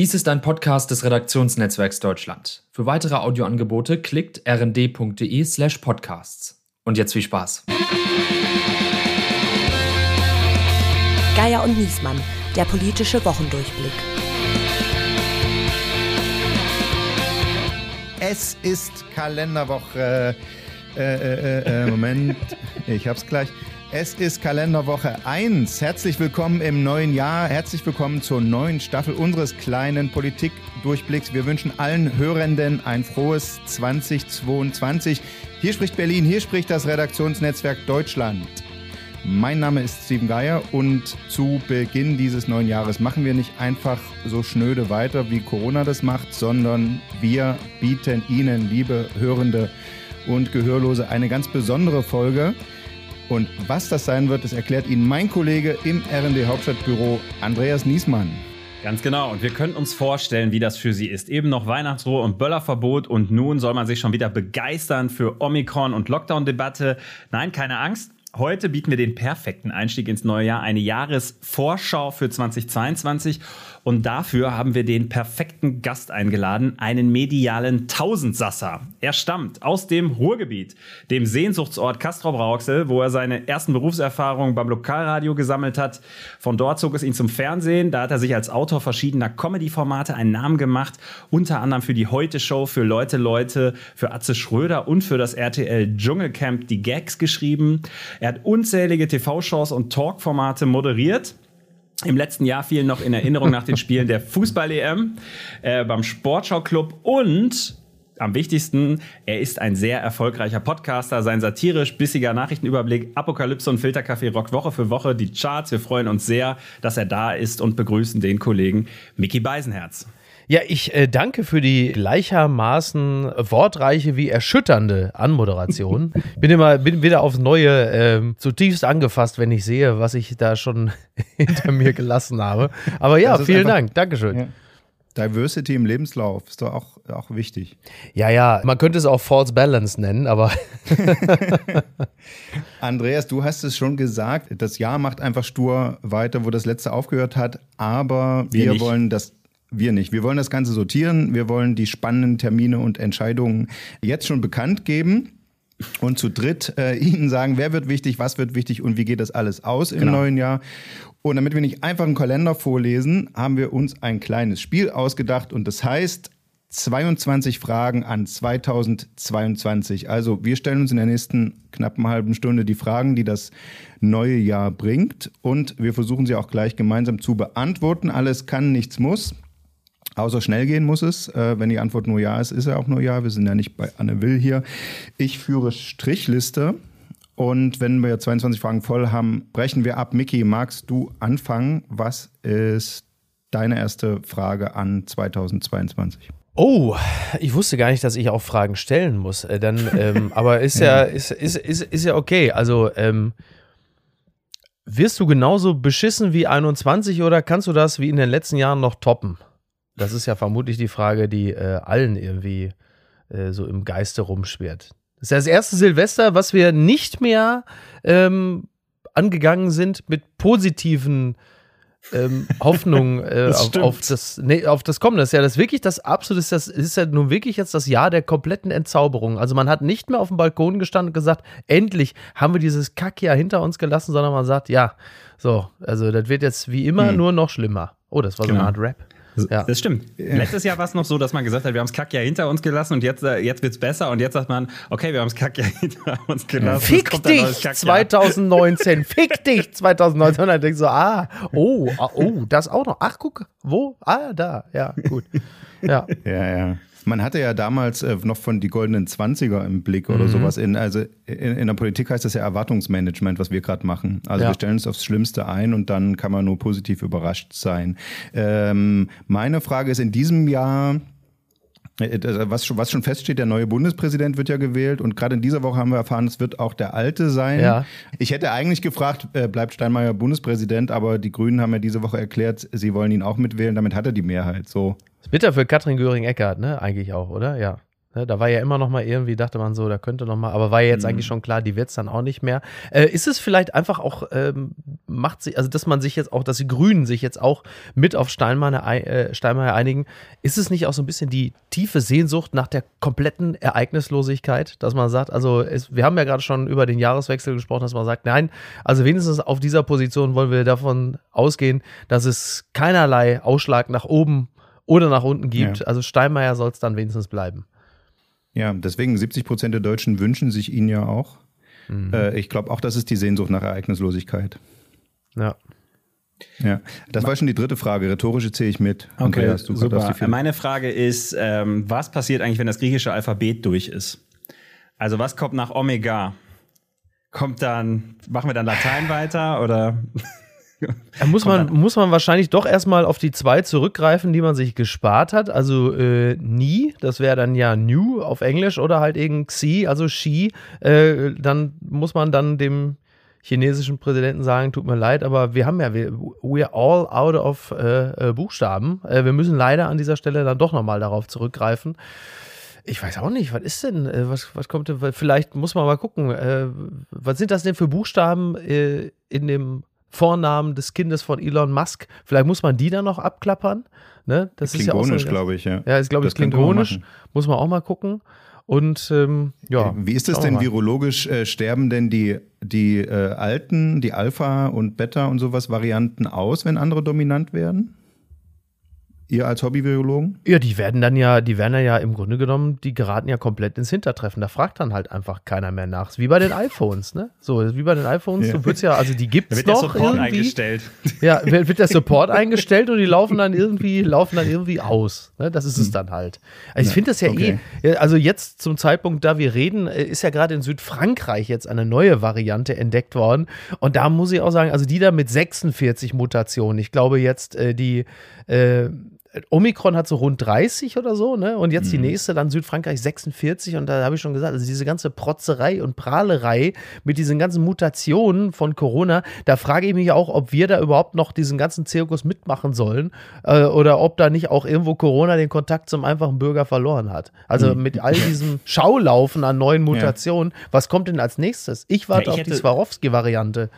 Dies ist ein Podcast des Redaktionsnetzwerks Deutschland. Für weitere Audioangebote klickt rnd.de slash podcasts. Und jetzt viel Spaß. Geier und Niesmann, der politische Wochendurchblick. Es ist Kalenderwoche. Äh, äh, äh, äh Moment, ich hab's gleich. Es ist Kalenderwoche 1. Herzlich willkommen im neuen Jahr. Herzlich willkommen zur neuen Staffel unseres kleinen Politikdurchblicks. Wir wünschen allen Hörenden ein frohes 2022. Hier spricht Berlin, hier spricht das Redaktionsnetzwerk Deutschland. Mein Name ist Steven Geier und zu Beginn dieses neuen Jahres machen wir nicht einfach so schnöde weiter, wie Corona das macht, sondern wir bieten Ihnen, liebe Hörende und Gehörlose, eine ganz besondere Folge. Und was das sein wird, das erklärt Ihnen mein Kollege im RD Hauptstadtbüro, Andreas Niesmann. Ganz genau. Und wir können uns vorstellen, wie das für Sie ist. Eben noch Weihnachtsruhe und Böllerverbot und nun soll man sich schon wieder begeistern für Omikron und Lockdown-Debatte. Nein, keine Angst. Heute bieten wir den perfekten Einstieg ins neue Jahr, eine Jahresvorschau für 2022 und dafür haben wir den perfekten Gast eingeladen, einen medialen Tausendsasser. Er stammt aus dem Ruhrgebiet, dem Sehnsuchtsort Castrop Rauxel, wo er seine ersten Berufserfahrungen beim Lokalradio gesammelt hat. Von dort zog es ihn zum Fernsehen. Da hat er sich als Autor verschiedener Comedy-Formate einen Namen gemacht, unter anderem für die Heute-Show, für Leute, Leute, für Atze Schröder und für das RTL Dschungelcamp die Gags geschrieben. Er hat unzählige TV-Shows und Talk-Formate moderiert. Im letzten Jahr fielen noch in Erinnerung nach den Spielen der Fußball-EM äh, beim Sportschau-Club und am wichtigsten, er ist ein sehr erfolgreicher Podcaster. Sein satirisch bissiger Nachrichtenüberblick, Apokalypse und Filterkaffee rockt Woche für Woche die Charts. Wir freuen uns sehr, dass er da ist und begrüßen den Kollegen Mickey Beisenherz. Ja, ich äh, danke für die gleichermaßen wortreiche wie erschütternde Anmoderation. bin immer bin wieder aufs Neue ähm, zutiefst angefasst, wenn ich sehe, was ich da schon hinter mir gelassen habe. Aber ja, vielen einfach, Dank. Dankeschön. Ja. Diversity im Lebenslauf ist doch auch, auch wichtig. Ja, ja, man könnte es auch False Balance nennen, aber. Andreas, du hast es schon gesagt, das Jahr macht einfach stur weiter, wo das letzte aufgehört hat, aber wir, wir wollen das wir nicht. Wir wollen das Ganze sortieren. Wir wollen die spannenden Termine und Entscheidungen jetzt schon bekannt geben und zu dritt äh, Ihnen sagen, wer wird wichtig, was wird wichtig und wie geht das alles aus im genau. neuen Jahr. Und damit wir nicht einfach einen Kalender vorlesen, haben wir uns ein kleines Spiel ausgedacht und das heißt 22 Fragen an 2022. Also wir stellen uns in der nächsten knappen halben Stunde die Fragen, die das neue Jahr bringt und wir versuchen sie auch gleich gemeinsam zu beantworten. Alles kann, nichts muss. Außer schnell gehen muss es. Äh, wenn die Antwort nur ja ist, ist er auch nur ja. Wir sind ja nicht bei Anne Will hier. Ich führe Strichliste. Und wenn wir 22 Fragen voll haben, brechen wir ab. Micky, magst du anfangen? Was ist deine erste Frage an 2022? Oh, ich wusste gar nicht, dass ich auch Fragen stellen muss. Äh, dann, ähm, aber ist ja, ist, ist, ist, ist ja okay. Also, ähm, wirst du genauso beschissen wie 21 oder kannst du das wie in den letzten Jahren noch toppen? Das ist ja vermutlich die Frage, die äh, allen irgendwie äh, so im Geiste rumschwert. Das ist ja das erste Silvester, was wir nicht mehr ähm, angegangen sind mit positiven ähm, Hoffnungen äh, auf, auf, das, nee, auf das Kommen. Das ist ja das wirklich das absolute, das ist ja nun wirklich jetzt das Jahr der kompletten Entzauberung. Also man hat nicht mehr auf dem Balkon gestanden und gesagt, endlich haben wir dieses Kackjahr hinter uns gelassen, sondern man sagt, ja, so, also das wird jetzt wie immer hm. nur noch schlimmer. Oh, das war genau. so eine genau. Art Rap. Ja. Das stimmt. Letztes Jahr war es noch so, dass man gesagt hat, wir haben das Kack ja hinter uns gelassen und jetzt, äh, jetzt wird es besser und jetzt sagt man, okay, wir haben das Kack ja hinter uns gelassen. Fick dich 2019, fick dich 2019. Und dann denkst du, ah, oh, ah, oh, das auch noch. Ach, guck, wo? Ah, da, ja, gut. Ja, ja. ja. Man hatte ja damals äh, noch von die goldenen Zwanziger im Blick oder mhm. sowas. In, also in, in, der Politik heißt das ja Erwartungsmanagement, was wir gerade machen. Also ja. wir stellen uns aufs Schlimmste ein und dann kann man nur positiv überrascht sein. Ähm, meine Frage ist in diesem Jahr, was schon, was schon feststeht, der neue Bundespräsident wird ja gewählt und gerade in dieser Woche haben wir erfahren, es wird auch der alte sein. Ja. Ich hätte eigentlich gefragt, äh, bleibt Steinmeier Bundespräsident, aber die Grünen haben ja diese Woche erklärt, sie wollen ihn auch mitwählen, damit hat er die Mehrheit. So. Ist bitter für Katrin Göring-Eckardt, ne? Eigentlich auch, oder? Ja. Ne, da war ja immer noch mal irgendwie, dachte man so, da könnte noch mal, aber war ja jetzt mhm. eigentlich schon klar, die wird es dann auch nicht mehr. Äh, ist es vielleicht einfach auch, ähm, macht sie, also dass man sich jetzt auch, dass die Grünen sich jetzt auch mit auf Steinmeier, äh, Steinmeier einigen, ist es nicht auch so ein bisschen die tiefe Sehnsucht nach der kompletten Ereignislosigkeit, dass man sagt, also es, wir haben ja gerade schon über den Jahreswechsel gesprochen, dass man sagt, nein, also wenigstens auf dieser Position wollen wir davon ausgehen, dass es keinerlei Ausschlag nach oben oder nach unten gibt. Ja. Also Steinmeier soll es dann wenigstens bleiben. Ja, deswegen 70 Prozent der Deutschen wünschen sich ihn ja auch. Mhm. Äh, ich glaube auch, das ist die Sehnsucht nach Ereignislosigkeit. Ja. Ja, das war schon die dritte Frage. Rhetorische zähle ich mit. Okay, Andreas, du super. Meine Frage ist, ähm, was passiert eigentlich, wenn das griechische Alphabet durch ist? Also was kommt nach Omega? Kommt dann, machen wir dann Latein weiter oder? Da muss man, muss man wahrscheinlich doch erstmal auf die zwei zurückgreifen, die man sich gespart hat. Also äh, nie, das wäre dann ja new auf Englisch oder halt eben Xi, also Xi. Äh, dann muss man dann dem chinesischen Präsidenten sagen, tut mir leid, aber wir haben ja, wir, we're all out of äh, äh Buchstaben. Äh, wir müssen leider an dieser Stelle dann doch nochmal darauf zurückgreifen. Ich weiß auch nicht, was ist denn, äh, was, was kommt denn, vielleicht muss man mal gucken, was sind das denn für Buchstaben in dem Vornamen des Kindes von Elon Musk. Vielleicht muss man die dann noch abklappern. Ne? Das klingonisch, ist ja so, glaube ich, ja. Ja, ist, glaube ich, klingonisch. Muss man auch mal gucken. Und ähm, ja. Wie ist es denn virologisch? Äh, sterben denn die, die äh, alten, die Alpha- und Beta- und sowas Varianten aus, wenn andere dominant werden? Ihr als Hobby-Virologen? Ja, die werden dann ja, die werden ja im Grunde genommen, die geraten ja komplett ins Hintertreffen. Da fragt dann halt einfach keiner mehr nach. Wie bei den iPhones, ne? So, wie bei den iPhones, ja. du würdest ja, also die gibt's da wird noch der Support irgendwie. eingestellt. Ja, wird der Support eingestellt und die laufen dann irgendwie, laufen dann irgendwie aus. Ne? Das ist es hm. dann halt. Also ich finde das ja eh, okay. eh, also jetzt zum Zeitpunkt, da wir reden, äh, ist ja gerade in Südfrankreich jetzt eine neue Variante entdeckt worden. Und da muss ich auch sagen, also die da mit 46 Mutationen, ich glaube jetzt, äh, die äh, Omikron hat so rund 30 oder so, ne? Und jetzt mhm. die nächste, dann Südfrankreich 46. Und da habe ich schon gesagt, also diese ganze Protzerei und Prahlerei mit diesen ganzen Mutationen von Corona, da frage ich mich auch, ob wir da überhaupt noch diesen ganzen Zirkus mitmachen sollen äh, oder ob da nicht auch irgendwo Corona den Kontakt zum einfachen Bürger verloren hat. Also mhm. mit all diesem Schaulaufen an neuen Mutationen, ja. was kommt denn als nächstes? Ich warte ja, ich auf die Swarovski-Variante.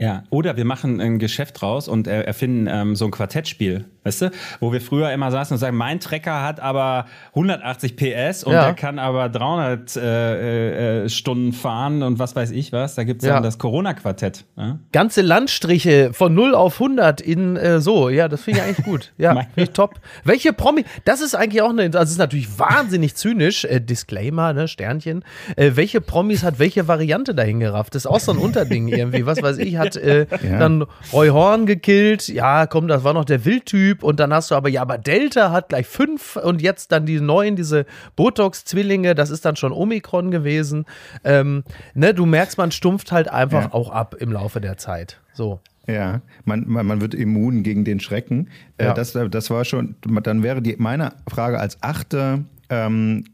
Ja, oder wir machen ein Geschäft raus und erfinden ähm, so ein Quartettspiel, weißt du? Wo wir früher immer saßen und sagen, mein Trecker hat aber 180 PS und ja. der kann aber 300 äh, äh, Stunden fahren und was weiß ich was. Da gibt's ja. dann das Corona-Quartett. Ja? Ganze Landstriche von 0 auf 100 in äh, so. Ja, das finde ich eigentlich gut. Ja, finde ich top. Welche Promi, das ist eigentlich auch eine, also das ist natürlich wahnsinnig zynisch, äh, Disclaimer, ne, Sternchen. Äh, welche Promis hat welche Variante dahin gerafft? Das ist auch so ein Unterding irgendwie, was weiß ich, hat hat äh, ja. dann Roy Horn gekillt. Ja, komm, das war noch der Wildtyp. Und dann hast du aber, ja, aber Delta hat gleich fünf und jetzt dann die neuen, diese Botox-Zwillinge, das ist dann schon Omikron gewesen. Ähm, ne, du merkst, man stumpft halt einfach ja. auch ab im Laufe der Zeit. So. Ja, man, man, man wird immun gegen den Schrecken. Äh, ja. das, das war schon, dann wäre die, meine Frage als Achte, ähm,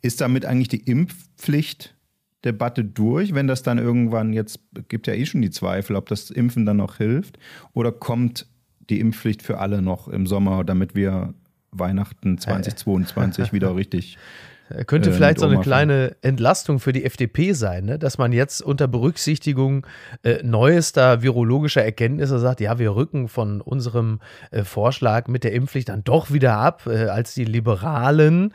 ist damit eigentlich die Impfpflicht Debatte durch, wenn das dann irgendwann jetzt, gibt ja eh schon die Zweifel, ob das Impfen dann noch hilft, oder kommt die Impfpflicht für alle noch im Sommer, damit wir Weihnachten 2022 wieder richtig könnte äh, vielleicht so eine kleine Entlastung für die FDP sein, ne? dass man jetzt unter Berücksichtigung äh, neuester virologischer Erkenntnisse sagt, ja, wir rücken von unserem äh, Vorschlag mit der Impfpflicht dann doch wieder ab, äh, als die Liberalen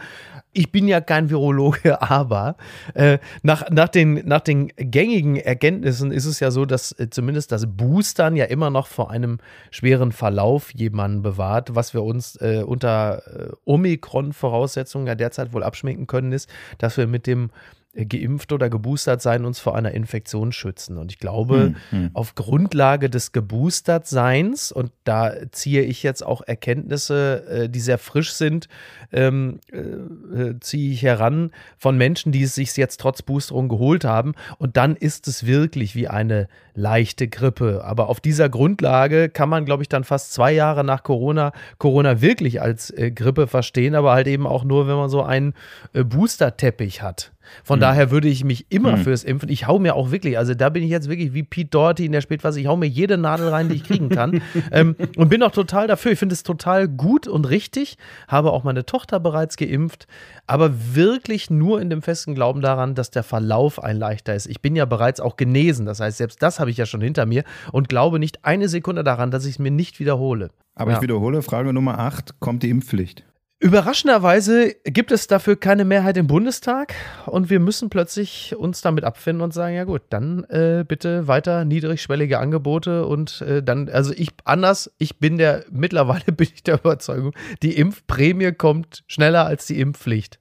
ich bin ja kein Virologe, aber äh, nach, nach, den, nach den gängigen Erkenntnissen ist es ja so, dass äh, zumindest das Boostern ja immer noch vor einem schweren Verlauf jemanden bewahrt. Was wir uns äh, unter äh, Omikron-Voraussetzungen ja derzeit wohl abschminken können, ist, dass wir mit dem geimpft oder geboostert sein uns vor einer Infektion schützen. Und ich glaube, hm, hm. auf Grundlage des Geboostert-Seins, und da ziehe ich jetzt auch Erkenntnisse, äh, die sehr frisch sind, ähm, äh, äh, ziehe ich heran von Menschen, die es sich jetzt trotz Boosterung geholt haben. Und dann ist es wirklich wie eine leichte Grippe. Aber auf dieser Grundlage kann man, glaube ich, dann fast zwei Jahre nach Corona Corona wirklich als äh, Grippe verstehen, aber halt eben auch nur, wenn man so einen äh, Booster-Teppich hat. Von hm. daher würde ich mich immer hm. fürs Impfen. Ich hau mir auch wirklich, also da bin ich jetzt wirklich wie Pete Doherty in der Spätphase. Ich hau mir jede Nadel rein, die ich kriegen kann. ähm, und bin auch total dafür. Ich finde es total gut und richtig. Habe auch meine Tochter bereits geimpft. Aber wirklich nur in dem festen Glauben daran, dass der Verlauf ein leichter ist. Ich bin ja bereits auch genesen. Das heißt, selbst das habe ich ja schon hinter mir und glaube nicht eine Sekunde daran, dass ich es mir nicht wiederhole. Aber ja. ich wiederhole, Frage Nummer 8, kommt die Impfpflicht? Überraschenderweise gibt es dafür keine Mehrheit im Bundestag und wir müssen plötzlich uns damit abfinden und sagen, ja gut, dann äh, bitte weiter niedrigschwellige Angebote und äh, dann, also ich anders, ich bin der, mittlerweile bin ich der Überzeugung, die Impfprämie kommt schneller als die Impfpflicht.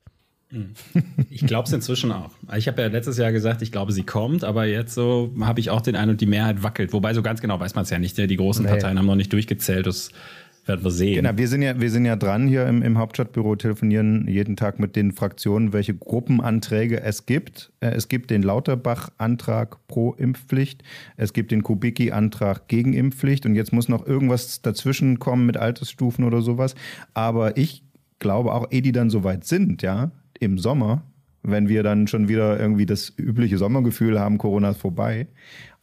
Hm. Ich glaube es inzwischen auch. Ich habe ja letztes Jahr gesagt, ich glaube, sie kommt, aber jetzt so habe ich auch den Eindruck, die Mehrheit wackelt. Wobei so ganz genau weiß man es ja nicht. Die großen nee. Parteien haben noch nicht durchgezählt. Das werden wir sehen. Genau, wir sind ja, wir sind ja dran hier im, im Hauptstadtbüro, telefonieren jeden Tag mit den Fraktionen, welche Gruppenanträge es gibt. Äh, es gibt den Lauterbach-Antrag pro Impfpflicht, es gibt den Kubicki-Antrag gegen Impfpflicht und jetzt muss noch irgendwas dazwischen kommen mit Altersstufen oder sowas. Aber ich glaube auch, ehe die dann soweit sind, ja, im Sommer, wenn wir dann schon wieder irgendwie das übliche Sommergefühl haben, Corona ist vorbei,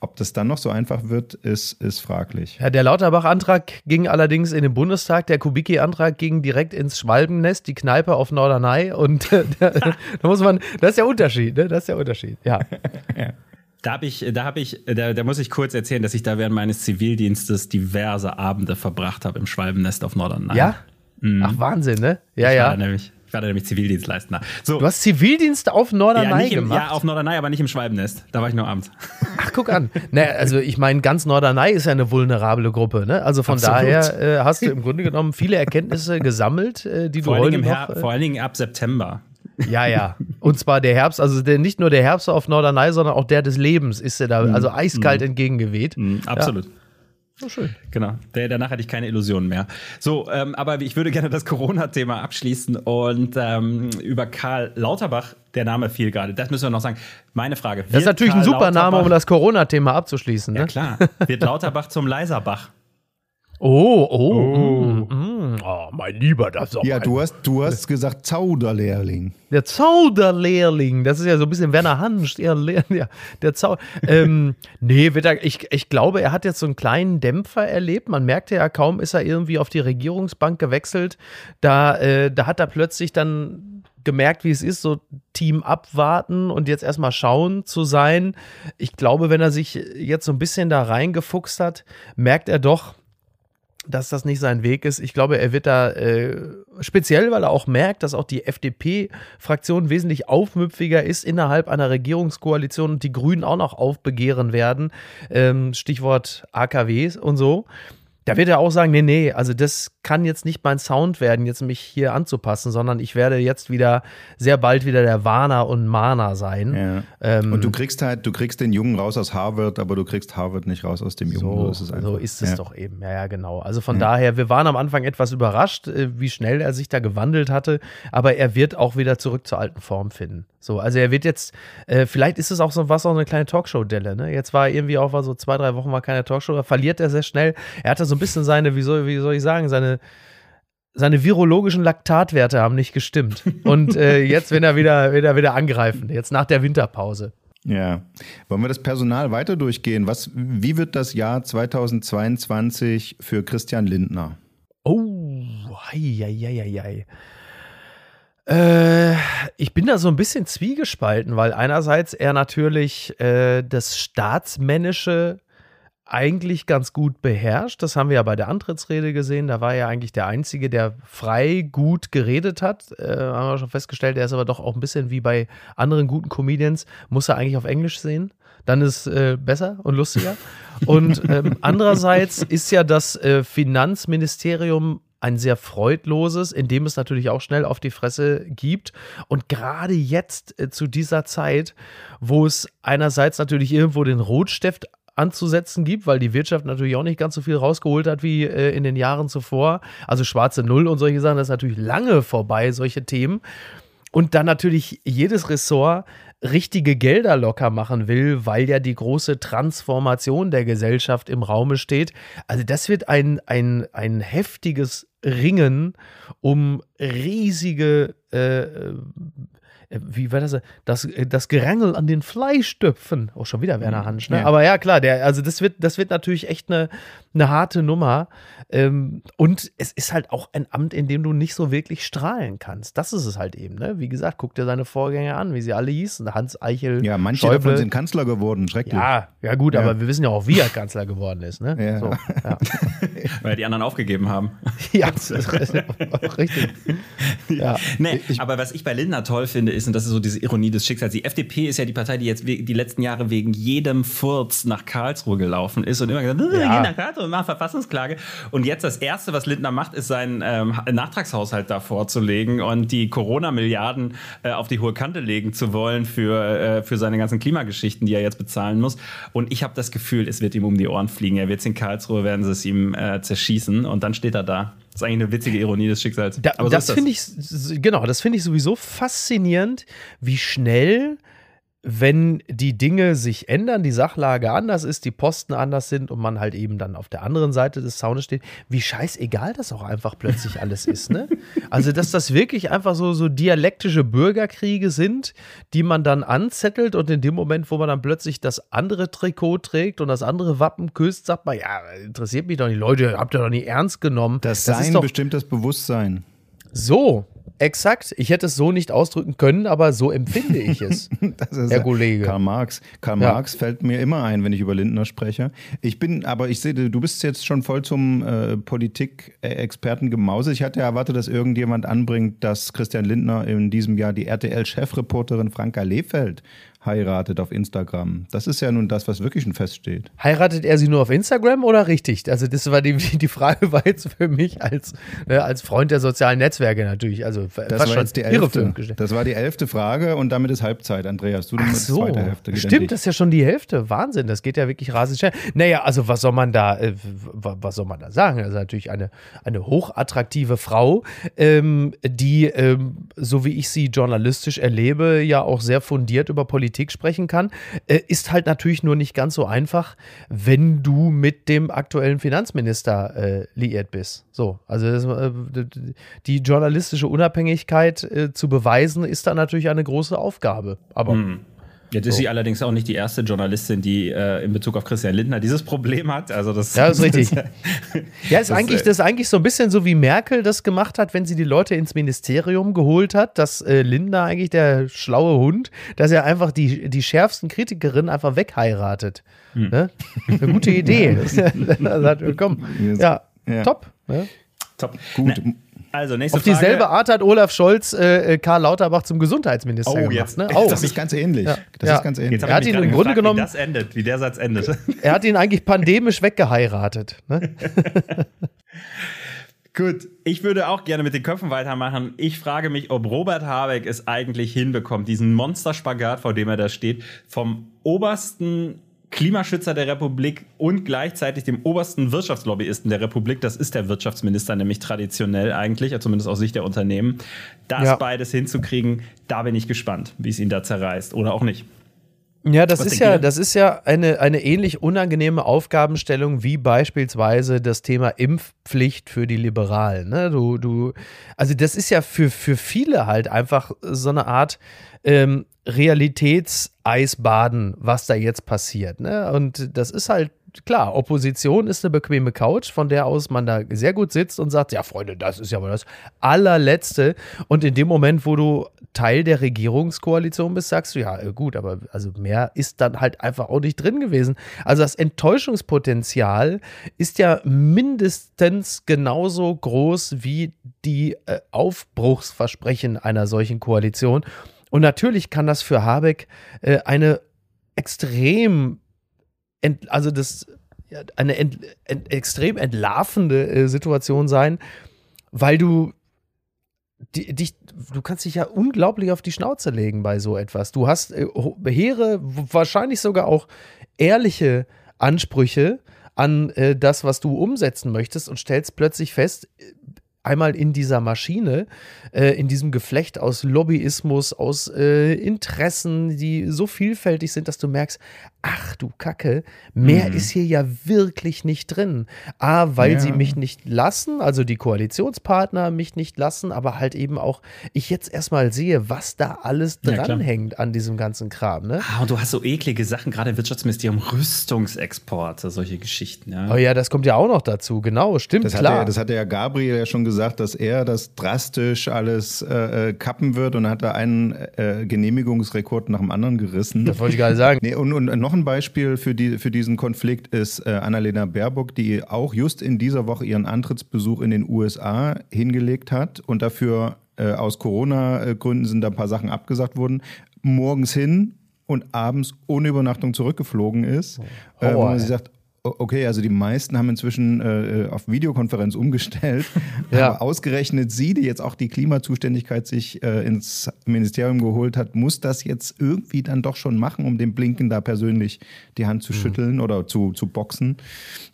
ob das dann noch so einfach wird, ist, ist fraglich. Ja, der Lauterbach-Antrag ging allerdings in den Bundestag, der Kubicki-Antrag ging direkt ins Schwalbennest, die Kneipe auf Norderney. Und äh, da, da, muss man, das ist der Unterschied, ne? Das ist der Unterschied, ja. ja. Da habe ich, da habe ich, da, da muss ich kurz erzählen, dass ich da während meines Zivildienstes diverse Abende verbracht habe im Schwalbennest auf Norderney. Ja? Mhm. Ach, Wahnsinn, ne? Ja, ich ja. Nämlich, da nämlich Zivildienstleister. So. Du hast Zivildienst auf Norderney ja, gemacht? ja, auf Norderney, aber nicht im Schwalbennest. Da war ich nur abends. Ach, guck an. Ne, also ich meine, ganz Norderney ist ja eine vulnerable Gruppe. Ne? Also von Absolut. daher äh, hast du im Grunde genommen viele Erkenntnisse gesammelt, äh, die vor du heute noch... Äh, vor allen Dingen ab September. Ja, ja. Und zwar der Herbst, also der, nicht nur der Herbst auf Norderney, sondern auch der des Lebens ist ja da, mhm. also eiskalt mhm. entgegengeweht. Mhm, absolut. Ja. Oh, schön. Genau. Der, danach hatte ich keine Illusionen mehr. So, ähm, aber ich würde gerne das Corona-Thema abschließen und ähm, über Karl Lauterbach, der Name fiel gerade, das müssen wir noch sagen. Meine Frage. Das ist natürlich Karl ein super Name, um das Corona-Thema abzuschließen. Ne? Ja, klar. Wird Lauterbach zum Leiserbach? Oh, oh, oh. Mm, mm. Oh mein Lieber, das ist auch Ja, du hast, du hast gesagt Zauderlehrling. Der Zauderlehrling, das ist ja so ein bisschen Werner Hansch, der, der, der Zau ähm, nee, ich, ich glaube, er hat jetzt so einen kleinen Dämpfer erlebt. Man merkte ja kaum, ist er irgendwie auf die Regierungsbank gewechselt. Da, äh, da hat er plötzlich dann gemerkt, wie es ist, so Team abwarten und jetzt erstmal schauen zu sein. Ich glaube, wenn er sich jetzt so ein bisschen da reingefuchst hat, merkt er doch, dass das nicht sein Weg ist. Ich glaube, er wird da äh, speziell, weil er auch merkt, dass auch die FDP-Fraktion wesentlich aufmüpfiger ist innerhalb einer Regierungskoalition und die Grünen auch noch aufbegehren werden. Ähm, Stichwort AKWs und so. Da wird er auch sagen, nee, nee, also das kann jetzt nicht mein Sound werden, jetzt mich hier anzupassen, sondern ich werde jetzt wieder sehr bald wieder der Warner und Mahner sein. Ja. Ähm, und du kriegst halt, du kriegst den Jungen raus aus Harvard, aber du kriegst Harvard nicht raus aus dem Jungen. So, so ist es, so ist es ja. doch eben. Ja, ja, genau. Also von ja. daher, wir waren am Anfang etwas überrascht, äh, wie schnell er sich da gewandelt hatte, aber er wird auch wieder zurück zur alten Form finden. So, also er wird jetzt, äh, vielleicht ist es auch so was auch eine kleine Talkshow-Delle, ne? Jetzt war irgendwie auch war so zwei, drei Wochen war keine Talkshow, da verliert er sehr schnell. Er hatte so ein bisschen seine, wie soll, wie soll ich sagen, seine, seine virologischen Laktatwerte haben nicht gestimmt. Und äh, jetzt, wenn er wieder, wieder, wieder angreifen, jetzt nach der Winterpause. Ja. Wollen wir das Personal weiter durchgehen? Was, wie wird das Jahr 2022 für Christian Lindner? Oh, hei, hei, hei, hei. Äh, ich bin da so ein bisschen zwiegespalten, weil einerseits er natürlich äh, das Staatsmännische eigentlich ganz gut beherrscht. Das haben wir ja bei der Antrittsrede gesehen. Da war er eigentlich der Einzige, der frei gut geredet hat. Äh, haben wir schon festgestellt, er ist aber doch auch ein bisschen wie bei anderen guten Comedians, muss er eigentlich auf Englisch sehen. Dann ist äh, besser und lustiger. und ähm, andererseits ist ja das äh, Finanzministerium ein sehr freudloses, in dem es natürlich auch schnell auf die Fresse gibt. Und gerade jetzt äh, zu dieser Zeit, wo es einerseits natürlich irgendwo den Rotstift anzusetzen gibt, weil die Wirtschaft natürlich auch nicht ganz so viel rausgeholt hat wie äh, in den Jahren zuvor. Also schwarze Null und solche Sachen, das ist natürlich lange vorbei, solche Themen. Und dann natürlich jedes Ressort richtige Gelder locker machen will, weil ja die große Transformation der Gesellschaft im Raume steht. Also das wird ein, ein, ein heftiges Ringen um riesige, äh, wie war das? Das, äh, das Gerangel an den Fleischtöpfen. Auch oh, schon wieder Werner mhm. Hansch, ne? Ja. Aber ja, klar, der, also das wird, das wird natürlich echt eine, eine harte Nummer. Ähm, und es ist halt auch ein Amt, in dem du nicht so wirklich strahlen kannst. Das ist es halt eben, ne? Wie gesagt, guck dir seine Vorgänger an, wie sie alle hießen. Hans Eichel. Ja, manche Schäuble. davon sind Kanzler geworden, schrecklich. Ja, ja gut, ja. aber wir wissen ja auch, wie er Kanzler geworden ist, ne? Ja. So, ja. Weil die anderen aufgegeben haben. Ja, das ist richtig. Ja. Nee, aber was ich bei Lindner toll finde, ist, und das ist so diese Ironie des Schicksals, die FDP ist ja die Partei, die jetzt die letzten Jahre wegen jedem Furz nach Karlsruhe gelaufen ist und immer gesagt, ja. wir gehen nach Karlsruhe machen Verfassungsklage. Und jetzt das Erste, was Lindner macht, ist seinen ähm, Nachtragshaushalt da vorzulegen und die Corona-Milliarden äh, auf die hohe Kante legen zu wollen für, äh, für seine ganzen Klimageschichten, die er jetzt bezahlen muss. Und ich habe das Gefühl, es wird ihm um die Ohren fliegen. Er wird es in Karlsruhe, werden sie es ihm äh, zerschießen und dann steht er da das ist eigentlich eine witzige Ironie des Schicksals. Da, so das finde ich, genau, das finde ich sowieso faszinierend, wie schnell wenn die Dinge sich ändern, die Sachlage anders ist, die Posten anders sind und man halt eben dann auf der anderen Seite des Zaunes steht, wie scheißegal das auch einfach plötzlich alles ist, ne? Also, dass das wirklich einfach so, so dialektische Bürgerkriege sind, die man dann anzettelt und in dem Moment, wo man dann plötzlich das andere Trikot trägt und das andere Wappen küsst, sagt man, ja, interessiert mich doch nicht, Leute, habt ihr doch nicht ernst genommen. Das, das Sein ist doch bestimmt das Bewusstsein. So, Exakt. Ich hätte es so nicht ausdrücken können, aber so empfinde ich es. das ist Herr Kollege. Karl Marx. Karl ja. Marx fällt mir immer ein, wenn ich über Lindner spreche. Ich bin, aber ich sehe, du bist jetzt schon voll zum äh, Politik-Experten gemauset. Ich hatte erwartet, dass irgendjemand anbringt, dass Christian Lindner in diesem Jahr die RTL-Chefreporterin Franka Lehfeld heiratet auf Instagram. Das ist ja nun das, was wirklich schon feststeht. Heiratet er sie nur auf Instagram oder richtig? Also das war die, die Frage war jetzt für mich als, ne, als Freund der sozialen Netzwerke natürlich. Also das war jetzt die elfte. Das war die elfte Frage und damit ist Halbzeit, Andreas. Du Ach so, zweite Hälfte. Stimmt, das ist ja schon die Hälfte. Wahnsinn, das geht ja wirklich rasend schnell. Naja, also was soll man da, äh, was soll man da sagen? Also natürlich eine, eine hochattraktive Frau, ähm, die, ähm, so wie ich sie journalistisch erlebe, ja auch sehr fundiert über Politik Politik sprechen kann. Äh, ist halt natürlich nur nicht ganz so einfach, wenn du mit dem aktuellen Finanzminister äh, liiert bist. So, also das, äh, die journalistische Unabhängigkeit äh, zu beweisen, ist da natürlich eine große Aufgabe. Aber hm. Jetzt ist so. sie allerdings auch nicht die erste Journalistin, die äh, in Bezug auf Christian Lindner dieses Problem hat. Also das, ja, das ist richtig. ja, ist das, eigentlich, das ist eigentlich so ein bisschen so, wie Merkel das gemacht hat, wenn sie die Leute ins Ministerium geholt hat, dass äh, Lindner eigentlich der schlaue Hund, dass er einfach die, die schärfsten Kritikerinnen einfach wegheiratet. Hm. Ne? Eine gute Idee. sagt, komm, ja, ja, top. Ne? Top. Gut. Na, also, nächste Auf Frage. dieselbe Art hat Olaf Scholz äh, äh Karl Lauterbach zum Gesundheitsminister oh, gemacht. Jetzt, ne? oh. Das ist ganz ähnlich. Ja. Das ja. ist ganz ähnlich. Er hat ihn im Grunde gefragt, genommen. Wie das endet, wie der Satz endet. Er hat ihn eigentlich pandemisch weggeheiratet. Ne? Gut, ich würde auch gerne mit den Köpfen weitermachen. Ich frage mich, ob Robert Habeck es eigentlich hinbekommt, diesen Monsterspagat, vor dem er da steht, vom obersten Klimaschützer der Republik und gleichzeitig dem obersten Wirtschaftslobbyisten der Republik. Das ist der Wirtschaftsminister nämlich traditionell eigentlich, zumindest aus Sicht der Unternehmen. Das ja. beides hinzukriegen, da bin ich gespannt, wie es ihn da zerreißt oder auch nicht. Ja, das ist ja, das ist ja eine, eine ähnlich unangenehme Aufgabenstellung wie beispielsweise das Thema Impfpflicht für die Liberalen. Ne? Du, du, also das ist ja für, für viele halt einfach so eine Art ähm, Realitätseisbaden, was da jetzt passiert. Ne? Und das ist halt klar, Opposition ist eine bequeme Couch, von der aus man da sehr gut sitzt und sagt, ja Freunde, das ist ja wohl das allerletzte. Und in dem Moment, wo du Teil der Regierungskoalition bist, sagst du, ja äh, gut, aber also mehr ist dann halt einfach auch nicht drin gewesen. Also das Enttäuschungspotenzial ist ja mindestens genauso groß wie die äh, Aufbruchsversprechen einer solchen Koalition. Und natürlich kann das für Habeck äh, eine extrem, ent, also das, eine ent, ent, extrem entlarvende äh, Situation sein, weil du die, dich, du kannst dich ja unglaublich auf die Schnauze legen bei so etwas. Du hast äh, hehre, wahrscheinlich sogar auch ehrliche Ansprüche an äh, das, was du umsetzen möchtest und stellst plötzlich fest, einmal in dieser Maschine, äh, in diesem Geflecht aus Lobbyismus, aus äh, Interessen, die so vielfältig sind, dass du merkst, ach du Kacke, mehr mhm. ist hier ja wirklich nicht drin. A, weil ja. sie mich nicht lassen, also die Koalitionspartner mich nicht lassen, aber halt eben auch, ich jetzt erstmal sehe, was da alles dranhängt ja, an diesem ganzen Kram. Ne? Ah, und du hast so eklige Sachen, gerade im Wirtschaftsministerium, Rüstungsexporte, solche Geschichten. Ja. Oh ja, das kommt ja auch noch dazu, genau, stimmt, das klar. Hatte, das hatte ja Gabriel ja schon gesagt, dass er das drastisch alles äh, äh kappen wird und hat da einen äh, Genehmigungsrekord nach dem anderen gerissen. Das wollte ich gerade sagen. Nee, und, und noch ein Beispiel für, die, für diesen Konflikt ist äh, Annalena Baerbock, die auch just in dieser Woche ihren Antrittsbesuch in den USA hingelegt hat und dafür äh, aus Corona-Gründen sind da ein paar Sachen abgesagt worden. Morgens hin und abends ohne Übernachtung zurückgeflogen ist, oh, äh, wo man sich sagt, Okay, also die meisten haben inzwischen äh, auf Videokonferenz umgestellt. ja. Aber ausgerechnet sie, die jetzt auch die Klimazuständigkeit sich äh, ins Ministerium geholt hat, muss das jetzt irgendwie dann doch schon machen, um dem Blinken da persönlich die Hand zu mhm. schütteln oder zu, zu boxen.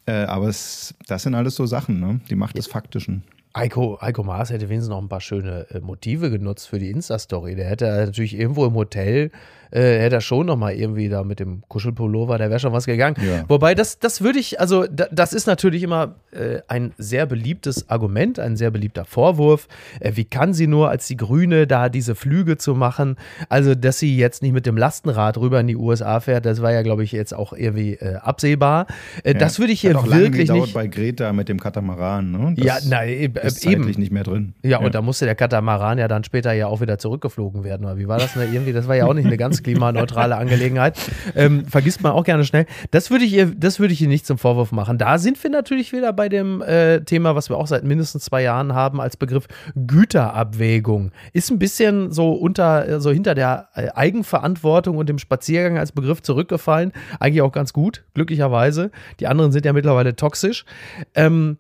Äh, aber es, das sind alles so Sachen, ne? die Macht des Faktischen. Heiko, Heiko Maas hätte wenigstens noch ein paar schöne äh, Motive genutzt für die Insta-Story. Der hätte natürlich irgendwo im Hotel äh, hätte er schon noch mal irgendwie da mit dem Kuschelpullover, da wäre schon was gegangen. Ja. Wobei, das, das würde ich, also das ist natürlich immer äh, ein sehr beliebtes Argument, ein sehr beliebter Vorwurf. Äh, wie kann sie nur als die Grüne da diese Flüge zu machen? Also, dass sie jetzt nicht mit dem Lastenrad rüber in die USA fährt, das war ja, glaube ich, jetzt auch irgendwie äh, absehbar. Äh, ja. Das würde ich hier Hat auch wirklich lange nicht. bei Greta mit dem Katamaran, ne? Das ja, nein, äh, ist eben. nicht mehr drin. Ja, ja, und da musste der Katamaran ja dann später ja auch wieder zurückgeflogen werden. Oder wie war das denn irgendwie? Das war ja auch nicht eine ganz klimaneutrale Angelegenheit. Ähm, vergisst man auch gerne schnell. Das würde ich ihr, das würde ich ihr nicht zum Vorwurf machen. Da sind wir natürlich wieder bei dem äh, Thema, was wir auch seit mindestens zwei Jahren haben, als Begriff Güterabwägung. Ist ein bisschen so unter, so hinter der äh, Eigenverantwortung und dem Spaziergang als Begriff zurückgefallen. Eigentlich auch ganz gut, glücklicherweise. Die anderen sind ja mittlerweile toxisch. Ähm,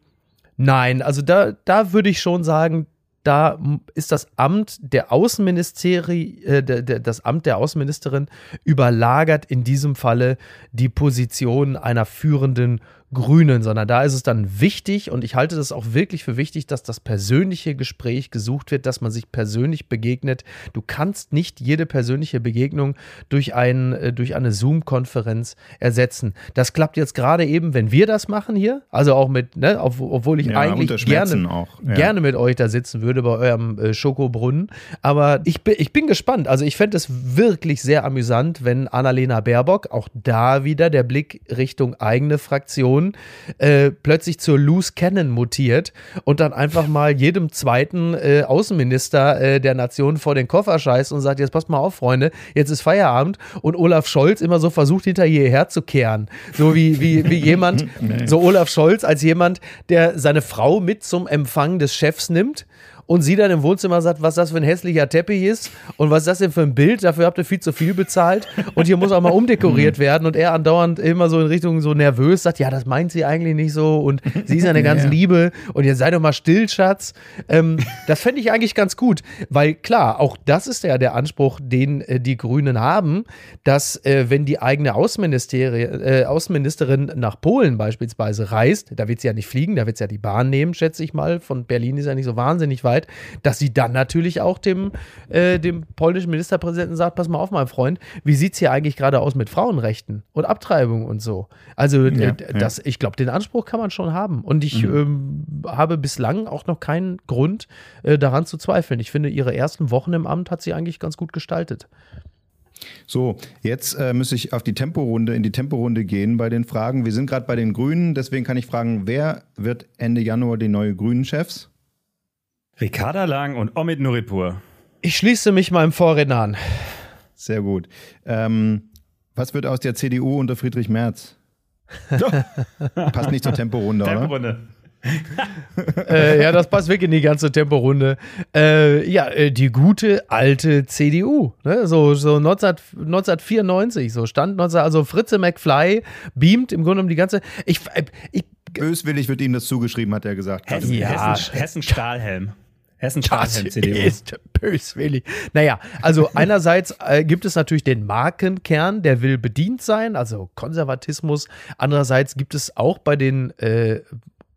Nein, also da, da würde ich schon sagen, da ist das Amt der Außenministerin, äh, der, der, das Amt der Außenministerin überlagert in diesem Falle die Position einer führenden Grünen, sondern da ist es dann wichtig und ich halte das auch wirklich für wichtig, dass das persönliche Gespräch gesucht wird, dass man sich persönlich begegnet. Du kannst nicht jede persönliche Begegnung durch, ein, äh, durch eine Zoom-Konferenz ersetzen. Das klappt jetzt gerade eben, wenn wir das machen hier, also auch mit, ne, obwohl ich ja, eigentlich gerne, auch, ja. gerne mit euch da sitzen würde bei eurem äh, Schokobrunnen. Aber ich bin, ich bin gespannt. Also ich fände es wirklich sehr amüsant, wenn Annalena Baerbock, auch da wieder der Blick Richtung eigene Fraktion, Person äh, plötzlich zur Loose Cannon mutiert und dann einfach mal jedem zweiten äh, Außenminister äh, der Nation vor den Koffer scheißt und sagt, jetzt passt mal auf, Freunde, jetzt ist Feierabend und Olaf Scholz immer so versucht, hinter hierher zu kehren. So wie, wie, wie jemand, nee. so Olaf Scholz als jemand, der seine Frau mit zum Empfang des Chefs nimmt und sie dann im Wohnzimmer sagt, was das für ein hässlicher Teppich ist und was ist das denn für ein Bild, dafür habt ihr viel zu viel bezahlt. Und hier muss auch mal umdekoriert werden. Und er andauernd immer so in Richtung so nervös sagt, ja, das meint sie eigentlich nicht so. Und sie ist ja eine ganz ja. Liebe. Und jetzt sei doch mal still, Schatz. Ähm, das fände ich eigentlich ganz gut, weil klar, auch das ist ja der Anspruch, den äh, die Grünen haben, dass äh, wenn die eigene äh, Außenministerin nach Polen beispielsweise reist, da wird sie ja nicht fliegen, da wird sie ja die Bahn nehmen, schätze ich mal, von Berlin ist ja nicht so wahnsinnig weit, Möglichkeit, dass sie dann natürlich auch dem, äh, dem polnischen Ministerpräsidenten sagt, pass mal auf, mein Freund, wie sieht es hier eigentlich gerade aus mit Frauenrechten und Abtreibung und so? Also ja, das, ja. ich glaube, den Anspruch kann man schon haben. Und ich mhm. ähm, habe bislang auch noch keinen Grund äh, daran zu zweifeln. Ich finde, ihre ersten Wochen im Amt hat sie eigentlich ganz gut gestaltet. So, jetzt äh, muss ich auf die Temporunde, in die Temporunde gehen bei den Fragen. Wir sind gerade bei den Grünen, deswegen kann ich fragen, wer wird Ende Januar die neue Grünen-Chefs? Ricarda Lang und Omid Nuripur. Ich schließe mich meinem Vorredner an. Sehr gut. Ähm, was wird aus der CDU unter Friedrich Merz? Passt nicht zur Temporunde, oder? Temporunde. äh, ja, das passt wirklich in die ganze Temporunde. Äh, ja, äh, die gute alte CDU, ne? so, so 19, 1994, so stand 19, also Fritze McFly beamt im Grunde genommen die ganze. Ich, äh, ich, Böswillig wird ihm das zugeschrieben, hat er gesagt. Hessen, ja. Hessen, Hessen Stahlhelm. Hessen das ist böswillig. Naja, also einerseits äh, gibt es natürlich den Markenkern, der will bedient sein, also Konservatismus. Andererseits gibt es auch bei den äh,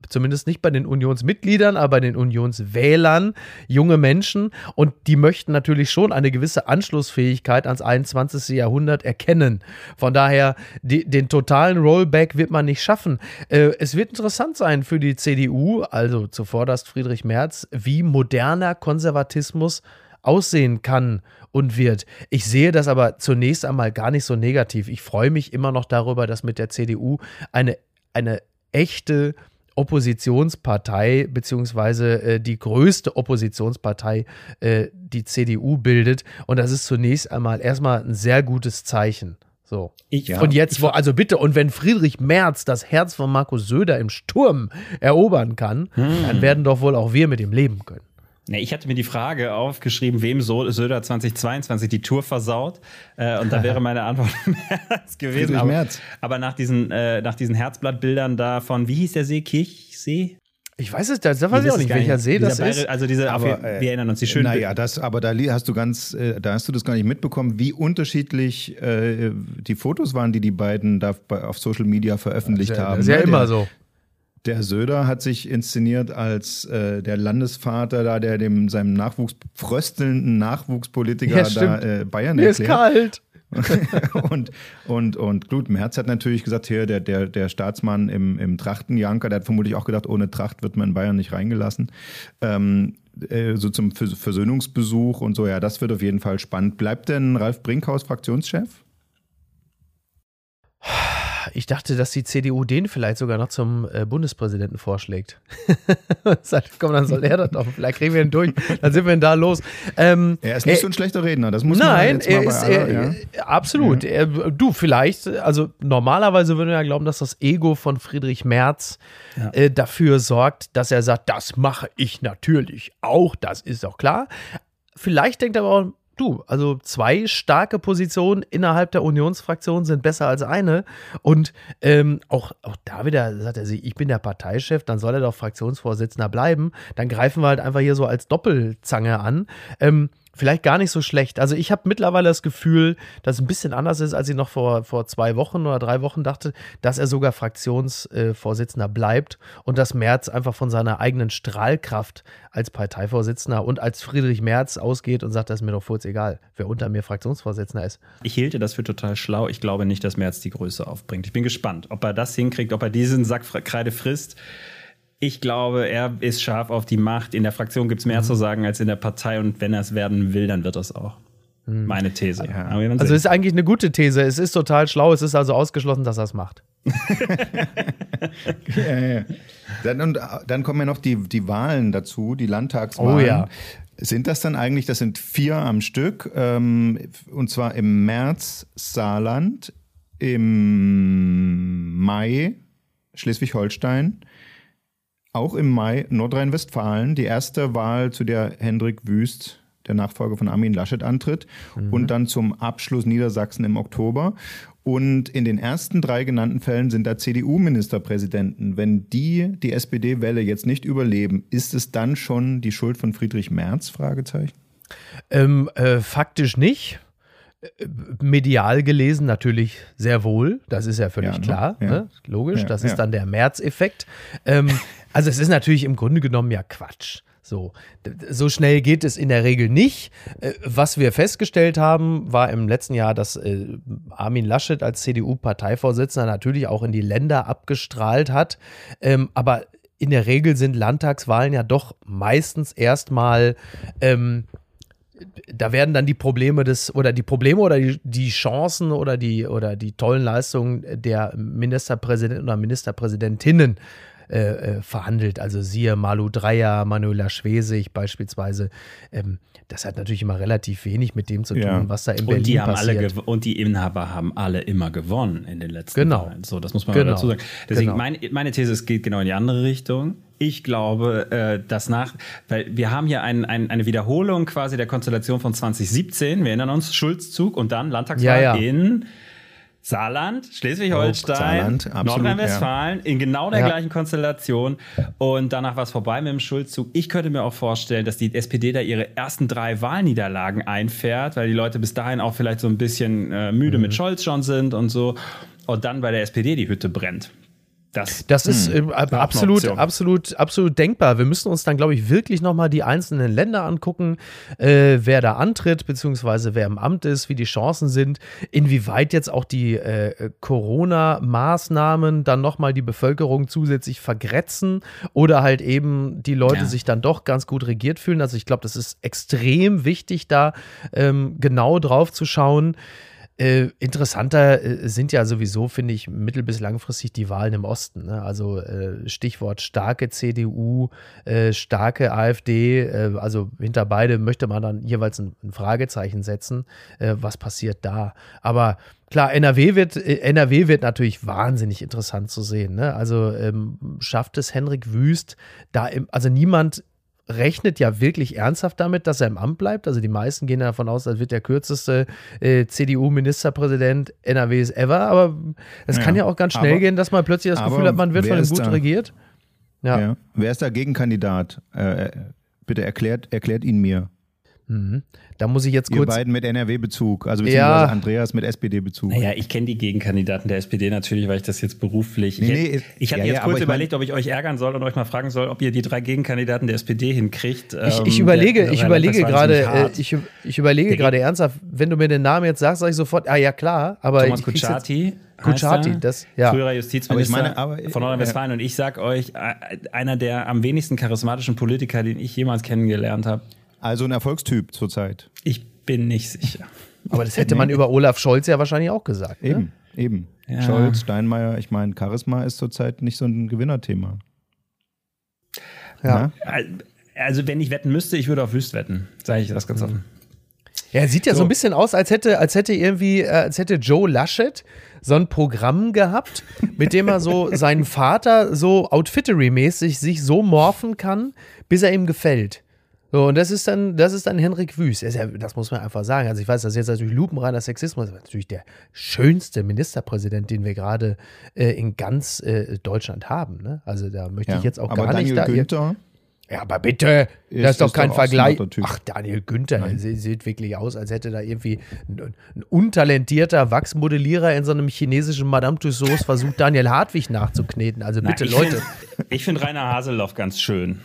zumindest nicht bei den Unionsmitgliedern, aber bei den Unionswählern, junge Menschen. Und die möchten natürlich schon eine gewisse Anschlussfähigkeit ans 21. Jahrhundert erkennen. Von daher, die, den totalen Rollback wird man nicht schaffen. Äh, es wird interessant sein für die CDU, also zuvorderst Friedrich Merz, wie moderner Konservatismus aussehen kann und wird. Ich sehe das aber zunächst einmal gar nicht so negativ. Ich freue mich immer noch darüber, dass mit der CDU eine, eine echte Oppositionspartei, beziehungsweise äh, die größte Oppositionspartei, äh, die CDU bildet. Und das ist zunächst einmal erstmal ein sehr gutes Zeichen. So. Ich, ja, und jetzt, wo, also bitte, und wenn Friedrich Merz das Herz von Markus Söder im Sturm erobern kann, hm. dann werden doch wohl auch wir mit ihm leben können. Nee, ich hatte mir die Frage aufgeschrieben, wem Söder 2022 die Tour versaut. Äh, und da wäre meine Antwort März gewesen. Aber, März. aber nach diesen, äh, nach diesen Herzblattbildern da von, wie hieß der See? Kirchsee? Ich weiß es, da weiß ich auch nicht, welcher See das ist. Also diese, aber, wir, wir erinnern uns, die schönen. Naja, das, aber da hast du ganz, äh, da hast du das gar nicht mitbekommen, wie unterschiedlich äh, die Fotos waren, die die beiden da auf Social Media veröffentlicht ja, haben. Das ist ja ne? immer so. Der Söder hat sich inszeniert als äh, der Landesvater, da der dem seinem Nachwuchs fröstelnden Nachwuchspolitiker ja, da äh, Bayern Mir erklärt. ist kalt. und, und, und Glut Merz hat natürlich gesagt, hier, der, der, der Staatsmann im, im Trachtenjanker, der hat vermutlich auch gedacht, ohne Tracht wird man in Bayern nicht reingelassen. Ähm, äh, so zum Versöhnungsbesuch und so, ja, das wird auf jeden Fall spannend. Bleibt denn Ralf Brinkhaus Fraktionschef? Ich dachte, dass die CDU den vielleicht sogar noch zum äh, Bundespräsidenten vorschlägt. Sagt, komm, dann soll er das doch. Vielleicht kriegen wir ihn durch. Dann sind wir denn da los. Ähm, er ist nicht äh, so ein schlechter Redner. Das muss nein, man jetzt mal er ist, aller, er, ja. absolut. Ja. Er, du, vielleicht, also normalerweise würden wir ja glauben, dass das Ego von Friedrich Merz ja. äh, dafür sorgt, dass er sagt, das mache ich natürlich auch. Das ist auch klar. Vielleicht denkt er aber auch, du, also zwei starke Positionen innerhalb der Unionsfraktion sind besser als eine. Und ähm, auch, auch da wieder sagt er sich, ich bin der Parteichef, dann soll er doch Fraktionsvorsitzender bleiben. Dann greifen wir halt einfach hier so als Doppelzange an. Ähm, vielleicht gar nicht so schlecht. Also ich habe mittlerweile das Gefühl, dass es ein bisschen anders ist, als ich noch vor, vor zwei Wochen oder drei Wochen dachte, dass er sogar Fraktionsvorsitzender bleibt und dass Merz einfach von seiner eigenen Strahlkraft als Parteivorsitzender und als Friedrich Merz ausgeht und sagt, das ist mir doch kurz egal, wer unter mir Fraktionsvorsitzender ist. Ich hielte das für total schlau. Ich glaube nicht, dass Merz die Größe aufbringt. Ich bin gespannt, ob er das hinkriegt, ob er diesen Sack Kreide frisst ich glaube, er ist scharf auf die Macht. In der Fraktion gibt es mehr mhm. zu sagen als in der Partei und wenn er es werden will, dann wird er es auch. Mhm. Meine These. Ja. Also ist eigentlich eine gute These. Es ist total schlau. Es ist also ausgeschlossen, dass er es macht. ja, ja. Dann, und, dann kommen ja noch die, die Wahlen dazu, die Landtagswahlen. Oh ja. Sind das dann eigentlich, das sind vier am Stück, ähm, und zwar im März Saarland, im Mai Schleswig-Holstein, auch im Mai Nordrhein-Westfalen die erste Wahl, zu der Hendrik Wüst, der Nachfolger von Armin Laschet, antritt. Mhm. Und dann zum Abschluss Niedersachsen im Oktober. Und in den ersten drei genannten Fällen sind da CDU-Ministerpräsidenten. Wenn die die SPD-Welle jetzt nicht überleben, ist es dann schon die Schuld von Friedrich Merz? Fragezeichen. Ähm, äh, faktisch nicht medial gelesen natürlich sehr wohl, das ist ja völlig ja, ne? klar, ja. Ne? logisch, ja, das ist dann der März-Effekt. Ähm, also es ist natürlich im Grunde genommen ja Quatsch. So, so schnell geht es in der Regel nicht. Äh, was wir festgestellt haben, war im letzten Jahr, dass äh, Armin Laschet als CDU-Parteivorsitzender natürlich auch in die Länder abgestrahlt hat. Ähm, aber in der Regel sind Landtagswahlen ja doch meistens erstmal ähm, da werden dann die Probleme des oder die Probleme oder die, die Chancen oder die oder die tollen Leistungen der Ministerpräsidenten oder Ministerpräsidentinnen äh, äh, verhandelt. Also siehe Malu Dreyer, Manuela Schwesig beispielsweise. Ähm, das hat natürlich immer relativ wenig mit dem zu tun, ja. was da in Berlin und die haben passiert. Alle und die Inhaber haben alle immer gewonnen in den letzten genau. Wahlen. So, das muss man genau. dazu sagen. Deswegen, genau. meine, meine These, es geht genau in die andere Richtung. Ich glaube, äh, dass nach, weil wir haben hier ein, ein, eine Wiederholung quasi der Konstellation von 2017. Wir erinnern uns, Schulzzug und dann Landtagswahl ja, ja. in Saarland, Schleswig-Holstein, oh, Nordrhein-Westfalen ja. in genau der ja. gleichen Konstellation. Und danach war es vorbei mit dem Schuldzug. Ich könnte mir auch vorstellen, dass die SPD da ihre ersten drei Wahlniederlagen einfährt, weil die Leute bis dahin auch vielleicht so ein bisschen äh, müde mhm. mit Scholz schon sind und so. Und dann bei der SPD die Hütte brennt. Das, das ist äh, absolut, absolut, absolut denkbar. Wir müssen uns dann, glaube ich, wirklich nochmal die einzelnen Länder angucken, äh, wer da antritt, beziehungsweise wer im Amt ist, wie die Chancen sind, inwieweit jetzt auch die äh, Corona-Maßnahmen dann nochmal die Bevölkerung zusätzlich vergrätzen oder halt eben die Leute ja. sich dann doch ganz gut regiert fühlen. Also ich glaube, das ist extrem wichtig, da ähm, genau drauf zu schauen. Äh, interessanter äh, sind ja sowieso, finde ich, mittel- bis langfristig die Wahlen im Osten. Ne? Also äh, Stichwort starke CDU, äh, starke AfD, äh, also hinter beide möchte man dann jeweils ein, ein Fragezeichen setzen. Was passiert da? Aber Klar, NRW wird, NRW wird natürlich wahnsinnig interessant zu sehen. Ne? Also ähm, schafft es Henrik Wüst, da im, also niemand rechnet ja wirklich ernsthaft damit, dass er im Amt bleibt. Also die meisten gehen davon aus, das wird der kürzeste äh, CDU-Ministerpräsident NRWs ever. Aber es ja, kann ja auch ganz schnell aber, gehen, dass man plötzlich das Gefühl hat, man wird von ihm gut da? regiert. Ja. ja. Wer ist der Gegenkandidat? Äh, äh bitte erklärt, erklärt ihn mir. Mhm. Da muss ich jetzt kurz. Ihr beiden mit NRW-Bezug, also beziehungsweise ja. Andreas mit SPD-Bezug. Naja, ich kenne die Gegenkandidaten der SPD natürlich, weil ich das jetzt beruflich. Nee, nee, ich, ich hatte ja, jetzt ja, kurz überlegt, mein, ob ich euch ärgern soll und euch mal fragen soll, ob ihr die drei Gegenkandidaten der SPD hinkriegt. Ich, ich ähm, überlege, der, ich überlege gerade, äh, ich, ich überlege gerade ernsthaft, wenn du mir den Namen jetzt sagst, sage ich sofort, ah ja klar, aber. Thomas Kutschaty. Kutschaty, das, ja. Früherer Justizminister aber ich meine, aber, von Nordrhein-Westfalen. Ja. Und ich sag euch, äh, einer der am wenigsten charismatischen Politiker, den ich jemals kennengelernt habe. Also ein Erfolgstyp zurzeit. Ich bin nicht sicher. Aber das hätte man über Olaf Scholz ja wahrscheinlich auch gesagt. Ne? Eben, eben. Ja. Scholz, Steinmeier, ich meine, Charisma ist zurzeit nicht so ein Gewinnerthema. Ja. Also, wenn ich wetten müsste, ich würde auf Wüst wetten, sage ich das ganz mhm. offen. Ja, er sieht ja so. so ein bisschen aus, als hätte, als hätte irgendwie, äh, als hätte Joe Laschet so ein Programm gehabt, mit dem er so seinen Vater so Outfittery-mäßig sich so morphen kann, bis er ihm gefällt. So, und das ist dann, das ist dann Henrik Wüst. Ja, das muss man einfach sagen. Also ich weiß, das ist jetzt natürlich lupenreiner Sexismus, aber natürlich der schönste Ministerpräsident, den wir gerade äh, in ganz äh, Deutschland haben. Ne? Also da möchte ja, ich jetzt auch gar Daniel nicht. Daniel Günther. Ja, aber bitte, ist, das ist doch kein Vergleich. Ach, Daniel Günther, sie, sieht wirklich aus, als hätte da irgendwie ein, ein, untalentierter Wachsmodellierer in so einem chinesischen Madame Tussauds versucht, Daniel Hartwig nachzukneten. Also bitte, Na, Leute. Find, ich finde Rainer Haseloff ganz schön.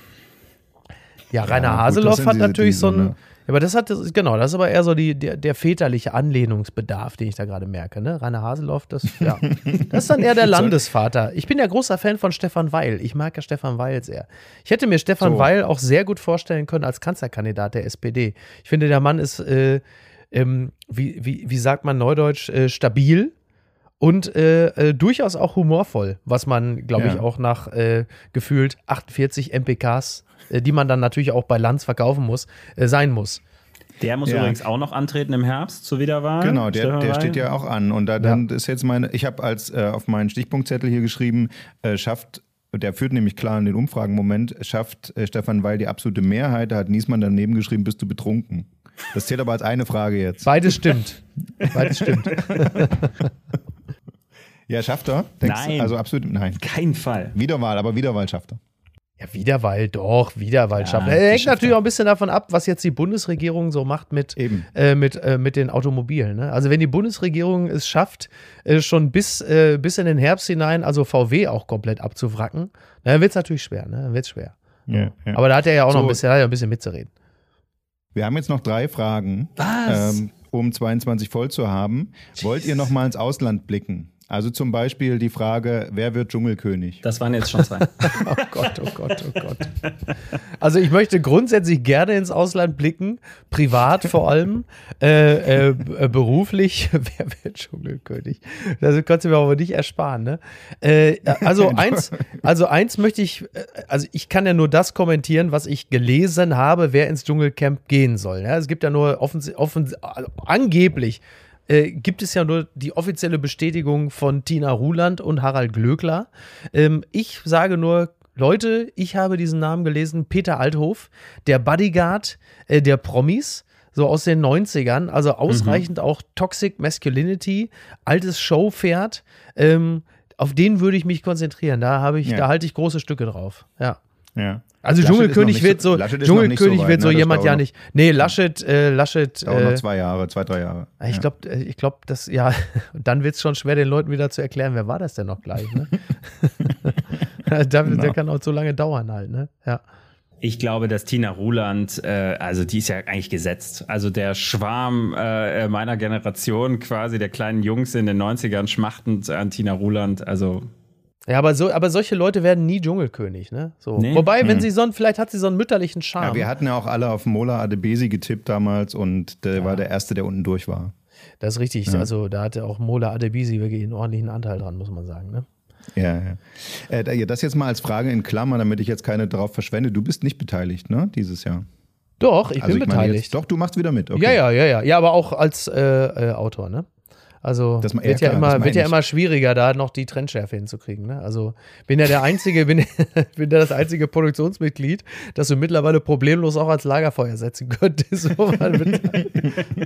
Ja, Rainer ja, Haseloff hat natürlich so ein. Ne? aber das hat, genau, das ist aber eher so die, der, der väterliche Anlehnungsbedarf, den ich da gerade merke. Ne? Rainer Haseloff, das, ja, das ist dann eher der Landesvater. Ich bin ja großer Fan von Stefan Weil. Ich mag ja Stefan Weil sehr. Ich hätte mir Stefan so. Weil auch sehr gut vorstellen können als Kanzlerkandidat der SPD. Ich finde, der Mann ist, äh, ähm, wie, wie, wie sagt man neudeutsch, äh, stabil und äh, äh, durchaus auch humorvoll, was man, glaube ja. ich, auch nach äh, gefühlt 48 MPKs die man dann natürlich auch bei Lanz verkaufen muss, äh, sein muss. Der muss ja. übrigens auch noch antreten im Herbst zur Wiederwahl. Genau, der, der steht ja auch an. Und da dann ja. ist jetzt meine, ich habe als äh, auf meinen Stichpunktzettel hier geschrieben, äh, schafft der führt nämlich klar in den Umfragen Moment, schafft äh, Stefan Weil die absolute Mehrheit. Da hat Niesmann daneben geschrieben, bist du betrunken. Das zählt aber als eine Frage jetzt. Beides stimmt. Beides stimmt. ja, schafft er? Denkst nein. Du? Also absolut, nein. Kein Fall. Wiederwahl, aber Wiederwahl schafft er. Ja, Wiederwahl, doch, Wiederwahl ja, schaffen. Hängt natürlich auch ein bisschen davon ab, was jetzt die Bundesregierung so macht mit, äh, mit, äh, mit den Automobilen. Ne? Also wenn die Bundesregierung es schafft, äh, schon bis, äh, bis in den Herbst hinein, also VW auch komplett abzuwracken, dann wird es natürlich schwer. Ne? Dann wird es schwer. Ja, ja. Aber da hat er ja auch so, noch ein bisschen, ein bisschen mitzureden. Wir haben jetzt noch drei Fragen, ähm, um 22 voll zu haben. Wollt ihr noch mal ins Ausland blicken? Also zum Beispiel die Frage, wer wird Dschungelkönig? Das waren jetzt schon zwei. oh Gott, oh Gott, oh Gott. Also ich möchte grundsätzlich gerne ins Ausland blicken, privat vor allem, äh, äh, beruflich. wer wird Dschungelkönig? Das kannst du mir aber nicht ersparen. Ne? Äh, also eins, also eins möchte ich, äh, also ich kann ja nur das kommentieren, was ich gelesen habe, wer ins Dschungelcamp gehen soll. Ja? Es gibt ja nur offens offens also angeblich äh, gibt es ja nur die offizielle Bestätigung von Tina Ruland und Harald Glöckler. Ähm, ich sage nur, Leute, ich habe diesen Namen gelesen, Peter Althof, der Bodyguard äh, der Promis so aus den 90ern, also ausreichend mhm. auch Toxic Masculinity, altes Showpferd. Ähm, auf den würde ich mich konzentrieren. Da habe ich, ja. da halte ich große Stücke drauf. Ja. Ja. Also Laschet Dschungelkönig wird so, Laschet noch Dschungelkönig so weit, wird so ne? Jemand ja noch- nicht. Nee, Laschet, äh, Laschet, Dauert noch äh, zwei Jahre, zwei, drei Jahre. ich Ja. glaube, ich glaub, das, ja, dann wird es schon schwer, den Leuten wieder zu erklären, wer war das denn noch gleich, ne? der, der kann auch so lange dauern halt, ne? Ja. Ich glaube, dass Tina Ruland, äh, also die ist ja eigentlich gesetzt. Also der Schwarm äh, meiner Generation, quasi der kleinen Jungs in den 90ern schmachtend an Tina Ruland. Also Ja, aber, so, aber solche Leute werden nie Dschungelkönig, ne? So. Nee. Wobei, wenn sie so einen, vielleicht hat sie so einen mütterlichen Ja, Charme. wir hatten ja auch alle auf Mola Adebesi getippt damals und der war der Erste, der unten durch war. das ist richtig. Also da hatte auch Mola Adebisi wirklich einen ordentlichen Anteil dran, muss man sagen, ne? Ja, ja. Äh, da- ja, das jetzt mal als Frage in Klammern, damit ich jetzt keine drauf verschwende. Du bist nicht beteiligt, ne, dieses Jahr? Doch, ich Also bin ich beteiligt. Jetzt, doch, du machst wieder mit. Okay. Ja, ja, ja, ja. Ja, aber auch als äh, äh, Autor, ne? Also Das- ja, wird, ja klar, das immer, wird ja immer schwieriger, da noch die Trendschärfe hinzukriegen. Ne? Also bin ja der einzige, bin, bin ja das einzige Produktionsmitglied, das du mittlerweile problemlos auch als Lagerfeuer setzen könntest.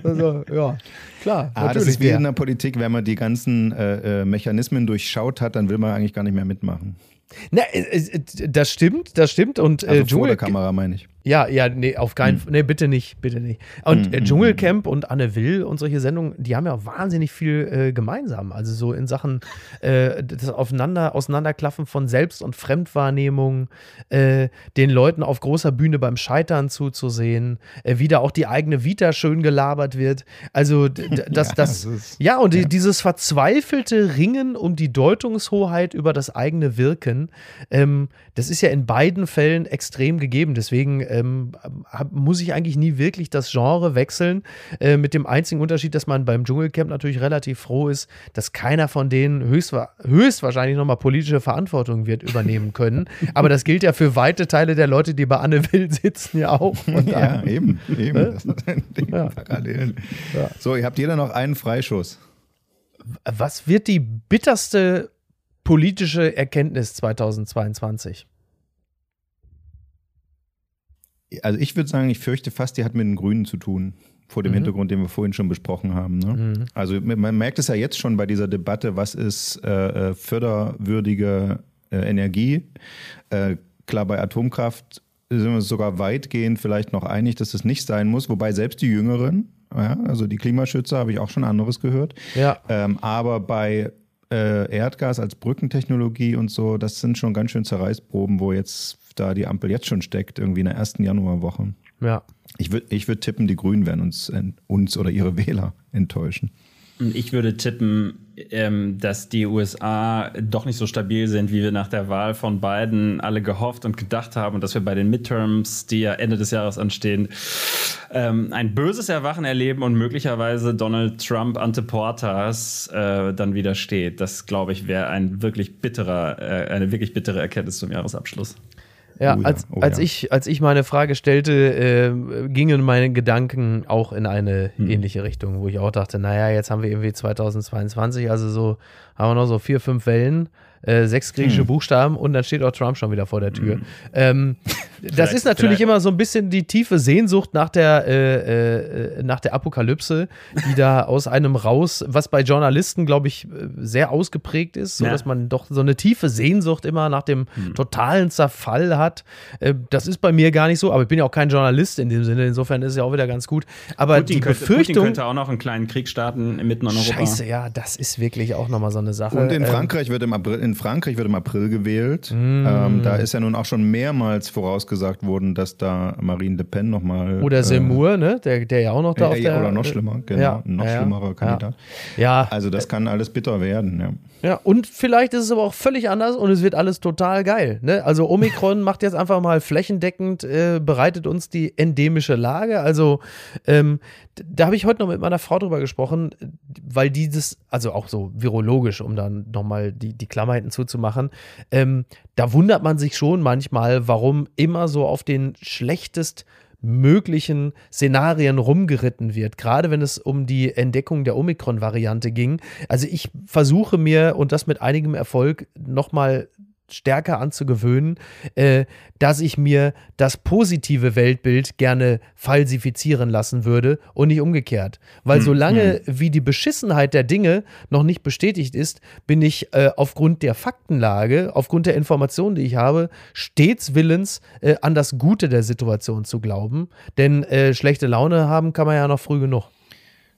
Also, ja, klar. Ah, das ist wie ja. in der Politik, wenn man die ganzen äh, äh, Mechanismen durchschaut hat, dann will man eigentlich gar nicht mehr mitmachen. Na, das stimmt, das stimmt. Und Also äh, vor Dschungel, der Kamera meine ich. Ja, ja, nee, auf keinen Fall. Nee, bitte nicht, bitte nicht. Und äh, Dschungelcamp und Anne Will und solche Sendungen, die haben ja wahnsinnig viel äh, gemeinsam. Also so in Sachen äh, das Aufeinander, Auseinanderklaffen von Selbst- und Fremdwahrnehmung, äh, den Leuten auf großer Bühne beim Scheitern zuzusehen, äh, wie da auch die eigene Vita schön gelabert wird. Also das, Ja, das, das ist- ja, und die, dieses verzweifelte Ringen um die Deutungshoheit über das eigene Wirken, ähm, das ist ja in beiden Fällen extrem gegeben. Deswegen ähm, hab, muss ich eigentlich nie wirklich das Genre wechseln. Äh, mit dem einzigen Unterschied, dass man beim Dschungelcamp natürlich relativ froh ist, dass keiner von denen höchstwa höchstwahrscheinlich nochmal politische Verantwortung wird übernehmen können. Aber das gilt ja für weite Teile der Leute, die bei Anne Will sitzen, ja auch. Daher- Ja, eben, eben. Das ist ein Ding Ja. parallel. Ja. So, ihr habt jeder noch einen Freischuss. Was wird die bitterste politische Erkenntnis 2022? Also ich würde sagen, ich fürchte fast, die hat mit den Grünen zu tun. Vor dem Mhm. Hintergrund, den wir vorhin schon besprochen haben. Ne? Mhm. Also man merkt es ja jetzt schon bei dieser Debatte, was ist äh, äh, förderwürdige äh, Energie. Äh, klar, bei Atomkraft sind wir uns sogar weitgehend vielleicht noch einig, dass es nicht sein muss, wobei selbst die Jüngeren, ja, also die Klimaschützer, habe ich auch schon anderes gehört. Ja. Ähm, aber bei äh, Erdgas als Brückentechnologie und so, das sind schon ganz schön Zerreißproben, wo jetzt da die Ampel jetzt schon steckt, irgendwie in der ersten Januarwoche. Ja. Ich würde ich würd tippen, die Grünen werden uns, uns oder ihre Wähler enttäuschen. Ich würde tippen, ähm, dass die USA doch nicht so stabil sind, wie wir nach der Wahl von Biden alle gehofft und gedacht haben und dass wir bei den Midterms, die ja Ende des Jahres anstehen, ähm, ein böses Erwachen erleben und möglicherweise Donald Trump ante portas äh, dann wieder steht. Das, glaube ich, wäre ein wirklich bitterer, äh, eine wirklich bittere Erkenntnis zum Jahresabschluss. Ja, Oh ja, als, oh als, ja. ich, als ich meine Frage stellte, äh, gingen meine Gedanken auch in eine Hm. ähnliche Richtung, wo ich auch dachte, naja, jetzt haben wir irgendwie 2022, also so haben wir noch so vier, fünf Wellen, äh, sechs griechische Hm. Buchstaben und dann steht auch Trump schon wieder vor der Tür. Ähm, das ist natürlich vielleicht- immer so ein bisschen die tiefe Sehnsucht nach der, äh, äh, nach der Apokalypse, die da aus einem raus, was bei Journalisten, glaube ich, äh, sehr ausgeprägt ist, so Ja. dass man doch so eine tiefe Sehnsucht immer nach dem Hm. totalen Zerfall hat. Äh, das ist bei mir gar nicht so, aber ich bin ja auch kein Journalist in dem Sinne, insofern ist es ja auch wieder ganz gut. Aber Putin, die könnte, Putin Befürchtung. könnte auch noch einen kleinen Krieg starten mitten in Europa. Scheiße, ja, das ist wirklich auch nochmal so eine Sache. Und in Ähm, Frankreich wird im April, in Frankreich wird im April gewählt. Ähm, da ist ja nun auch schon mehrmals vorausgesagt worden, dass da Marine Le Pen nochmal. oder Seymour, ne? Der, der ja auch noch da auf äh, der. ja, oder noch schlimmer, genau. Ja, ein noch ja, schlimmerer. Kandidat. Ja, Also das kann alles bitter werden, ja. Ja, und vielleicht ist es aber auch völlig anders und es wird alles total geil. Ne? Also Omikron macht jetzt einfach mal flächendeckend, äh, bereitet uns die endemische Lage. Also ähm, da habe ich heute noch mit meiner Frau drüber gesprochen, weil dieses, also auch so virologisch, um dann nochmal die, die Klammer hinten zuzumachen, ähm, da wundert man sich schon manchmal, warum immer so auf den schlechtest möglichen Szenarien rumgeritten wird, gerade wenn es um die Entdeckung der Omikron-Variante ging. Also ich versuche mir, und das mit einigem Erfolg, nochmal stärker anzugewöhnen, äh, dass ich mir das positive Weltbild gerne falsifizieren lassen würde und nicht umgekehrt. Weil hm, solange hm. wie die Beschissenheit der Dinge noch nicht bestätigt ist, bin ich äh, aufgrund der Faktenlage, aufgrund der Informationen, die ich habe, stets willens, äh, an das Gute der Situation zu glauben. Denn äh, schlechte Laune haben kann man ja noch früh genug.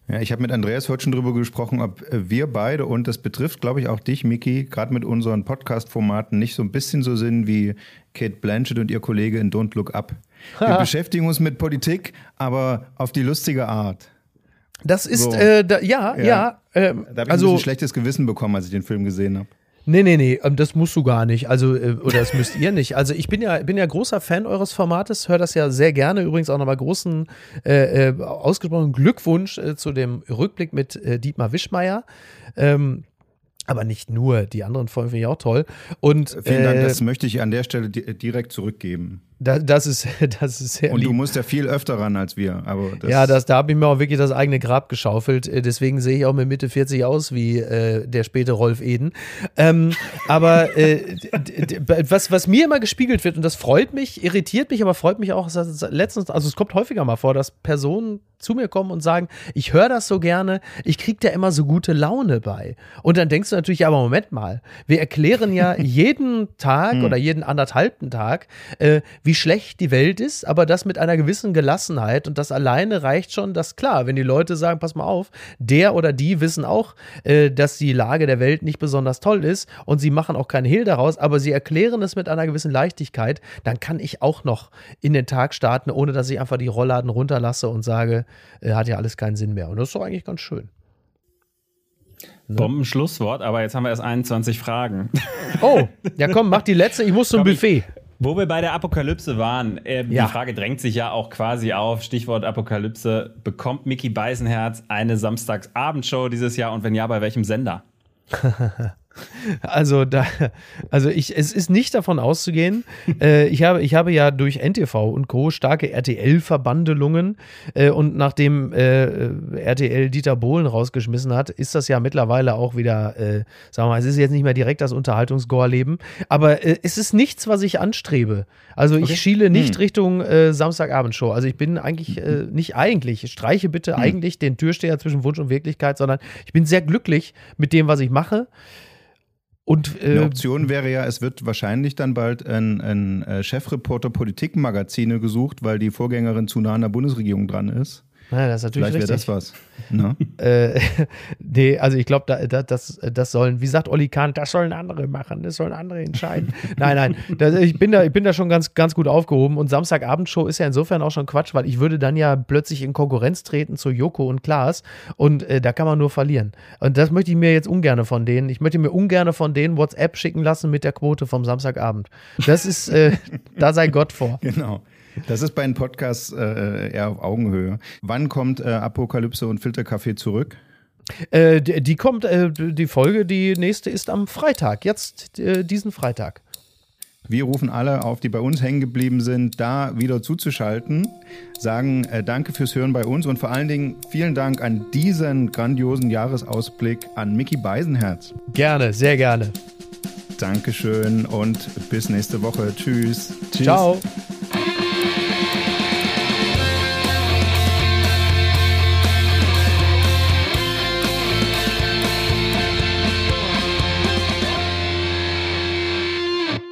Ja, ich habe mit Andreas heute schon drüber gesprochen, ob äh, wir beide, und das betrifft, glaube ich, auch dich, Miki, gerade mit unseren Podcast-Formaten nicht so ein bisschen so sind wie Kate Blanchett und ihr Kollege in Don't Look Up. Wir beschäftigen uns mit Politik, aber auf die lustige Art. Das ist, so. äh, da, ja, ja. ja ähm, da habe ich also, ein schlechtes Gewissen bekommen, als ich den Film gesehen habe. Nee, nee, nee, ähm, das musst du gar nicht. Also, äh, oder das müsst ihr nicht. Also, ich bin ja, bin ja großer Fan eures Formates, höre das ja sehr gerne. Übrigens auch nochmal großen, äh, äh, ausgesprochenen Glückwunsch äh, zu dem Rückblick mit äh, Dietmar Wischmeier. Ähm, aber nicht nur, die anderen Folgen finde ich auch toll. Und, Vielen Dank, das möchte ich an der Stelle direkt zurückgeben. Da, das, ist, das ist sehr Und lieb. du musst ja viel öfter ran als wir. Aber das ja, das, da habe ich mir auch wirklich das eigene Grab geschaufelt. Äh, deswegen sehe ich auch mit Mitte 40 aus wie äh, der späte Rolf Eden. Ähm, aber äh, was, was mir immer gespiegelt wird, und das freut mich, irritiert mich, aber freut mich auch, letztens, also es kommt häufiger mal vor, dass Personen zu mir kommen und sagen, ich höre das so gerne, ich kriege da immer so gute Laune bei. Und dann denkst du natürlich, ja, aber Moment mal, wir erklären ja jeden Tag hm. oder jeden anderthalbten Tag, äh, wie schlecht die Welt ist, aber das mit einer gewissen Gelassenheit und das alleine reicht schon, dass klar, wenn die Leute sagen, pass mal auf, der oder die wissen auch, äh, dass die Lage der Welt nicht besonders toll ist und sie machen auch keinen Hehl daraus, aber sie erklären es mit einer gewissen Leichtigkeit, dann kann ich auch noch in den Tag starten, ohne dass ich einfach die Rollladen runterlasse und sage, äh, hat ja alles keinen Sinn mehr. Und das ist doch eigentlich ganz schön. Ne? Bomben-Schlusswort, aber jetzt haben wir erst 21 Fragen. Oh, ja komm, mach die letzte, ich muss zum Buffet. Wo wir bei der Apokalypse waren, äh, ja. die Frage drängt sich ja auch quasi auf, Stichwort Apokalypse, bekommt Mickey Beisenherz eine Samstagsabendshow dieses Jahr und wenn ja, bei welchem Sender? Also da, also ich, es ist nicht davon auszugehen. äh, ich habe, ich habe ja durch NTV und Co. starke RTL-Verbandelungen äh, und nachdem äh, RTL Dieter Bohlen rausgeschmissen hat, ist das ja mittlerweile auch wieder, äh, sagen wir mal, es ist jetzt nicht mehr direkt das Unterhaltungsgorleben, aber äh, es ist nichts, was ich anstrebe. Also ich schiele nicht hm. Richtung äh, Samstagabendshow. Also ich bin eigentlich äh, nicht eigentlich, ich streiche bitte hm. eigentlich den Türsteher zwischen Wunsch und Wirklichkeit, sondern ich bin sehr glücklich mit dem, was ich mache. Und, äh, Eine Option wäre ja, es wird wahrscheinlich dann bald ein, ein äh, Chefreporter Politikmagazine gesucht, weil die Vorgängerin zu nah an der Bundesregierung dran ist. Ja, das ist natürlich Vielleicht wäre das was. Ne? äh, nee, also ich glaube, da, da, das, das sollen, wie sagt Olli Kahn, das sollen andere machen, das sollen andere entscheiden. nein, nein, das, ich, bin da, ich bin da schon ganz, ganz gut aufgehoben und Samstagabendshow ist ja insofern auch schon Quatsch, weil ich würde dann ja plötzlich in Konkurrenz treten zu Joko und Klaas und äh, da kann man nur verlieren. Und das möchte ich mir jetzt ungern von denen, ich möchte mir ungern von denen WhatsApp schicken lassen mit der Quote vom Samstagabend. Das ist, äh, da sei Gott vor. Genau. Das ist bei einem Podcast äh, eher auf Augenhöhe. Wann kommt äh, Apokalypse und Filterkaffee zurück? Äh, die, die, kommt, äh, die Folge, die nächste ist am Freitag, jetzt äh, diesen Freitag. Wir rufen alle auf, die bei uns hängen geblieben sind, da wieder zuzuschalten, sagen äh, Danke fürs Hören bei uns und vor allen Dingen vielen Dank an diesen grandiosen Jahresausblick an Mickey Beisenherz. Gerne, sehr gerne. Dankeschön und bis nächste Woche. Tschüss. Tschüss. Ciao.